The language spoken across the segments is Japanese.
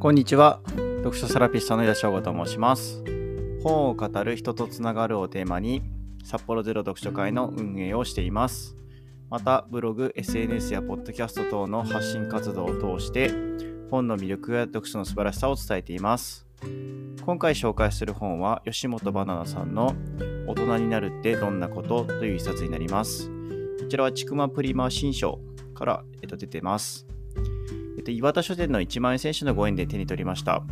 こんにちは。読書セラピストの井田翔吾と申します。本を語る人とつながるをテーマに、札幌ゼロ読書会の運営をしています。また、ブログ、SNS やポッドキャスト等の発信活動を通して、本の魅力や読書の素晴らしさを伝えています。今回紹介する本は、吉本バナナさんの大人になるってどんなことという一冊になります。こちらは、ちくまプリマ新書から、えっと、出てます。えっと、岩田書店の1万円選手のご縁で手に取りました。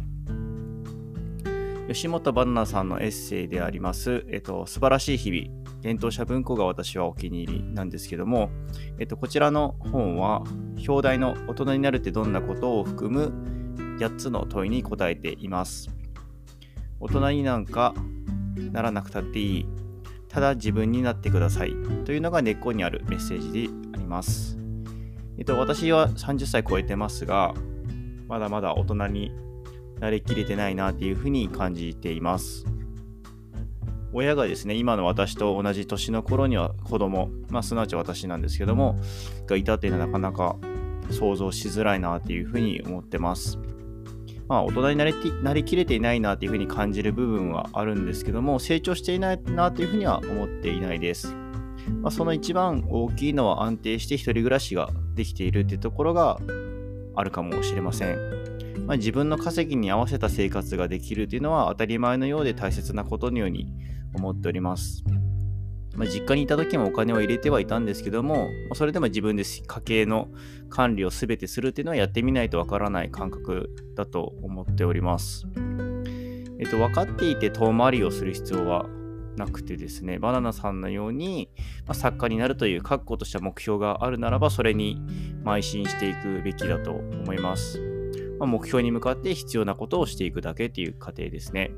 吉本バナナさんのエッセイであります、えっと、素晴らしい日々、伝統者文庫が私はお気に入りなんですけども、えっと、こちらの本は、表題の大人になるってどんなことを含む8つの問いに答えています。大人になんかならなくたっていい。ただ自分になってください。というのが根っこにあるメッセージであります。えっと、私は30歳超えてますが、まだまだ大人になりきれてないなっていうふうに感じています。親がですね、今の私と同じ年の頃には子供、まあ、すなわち私なんですけども、がいたっていうのはなかなか想像しづらいなっていうふうに思ってます。まあ、大人になりなりきれていないなっていうふうに感じる部分はあるんですけども、成長していないなというふうには思っていないです。まあ、その一番大きいのは安定して一人暮らしができているっていうところがあるかもしれません。まあ、自分の稼ぎに合わせた生活ができるっていうのは当たり前のようで大切なことのように思っております。まあ、実家にいた時もお金を入れてはいたんですけども、それでも自分で家計の管理を全てするっていうのはやってみないとわからない感覚だと思っております。えっと、分かっていて遠回りをする必要はなくてですね、バナナさんのように、まあ、作家になるという確固とした目標があるならば、それに邁進していくべきだと思います。まあ、目標に向かって必要なことをしていくだけっていう過程ですね。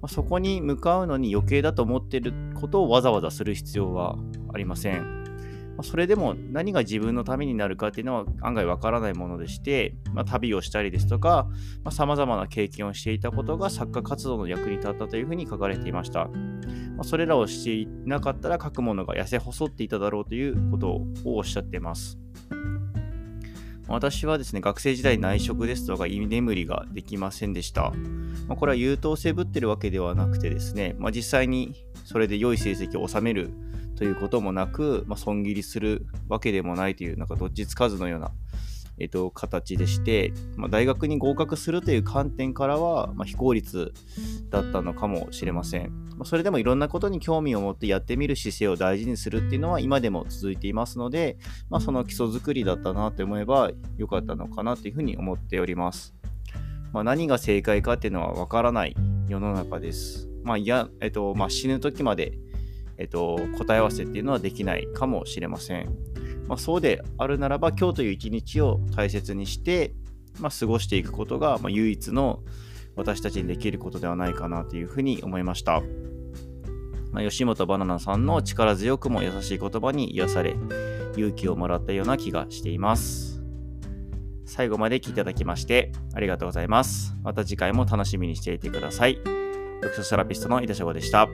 まあ、そこに向かうのに余計だと思っていることをわざわざする必要はありません。まあ、それでも何が自分のためになるかっていうのは案外わからないものでして、まあ、旅をしたりですとか、さまざ、まな経験をしていたことが作家活動の役に立ったというふうに書かれていました。まあ、それらをしていなかったら書くものが痩せ細っていただろうということをおっしゃっています。私はですね、学生時代内職ですとか居眠りができませんでした。まあ、これは優等生ぶってるわけではなくてですね、まあ、実際にそれで良い成績を収めるということもなく、まあ、損切りするわけでもないという、なんかどっちつかずのような、えっと、形でして、まあ、大学に合格するという観点からは、まあ、非効率だったのかもしれません。まあ、それでもいろんなことに興味を持ってやってみる姿勢を大事にするっていうのは今でも続いていますので、まあ、その基礎作りだったなと思えば良かったのかなというふうに思っております。まあ、何が正解かっていうのはわからない世の中です。まあ、いや、えっと、まあ、死ぬ時まで、えっと、答え合わせっていうのはできないかもしれません。まあ、そうであるならば、今日という一日を大切にして、まあ、過ごしていくことが、まあ、唯一の私たちにできることではないかなというふうに思いました。まあ、吉本バナナさんの力強くも優しい言葉に癒され、勇気をもらったような気がしています。最後まで聞いていただきましてありがとうございます。また次回も楽しみにしていてください。読書セラピストの井田翔吾でした。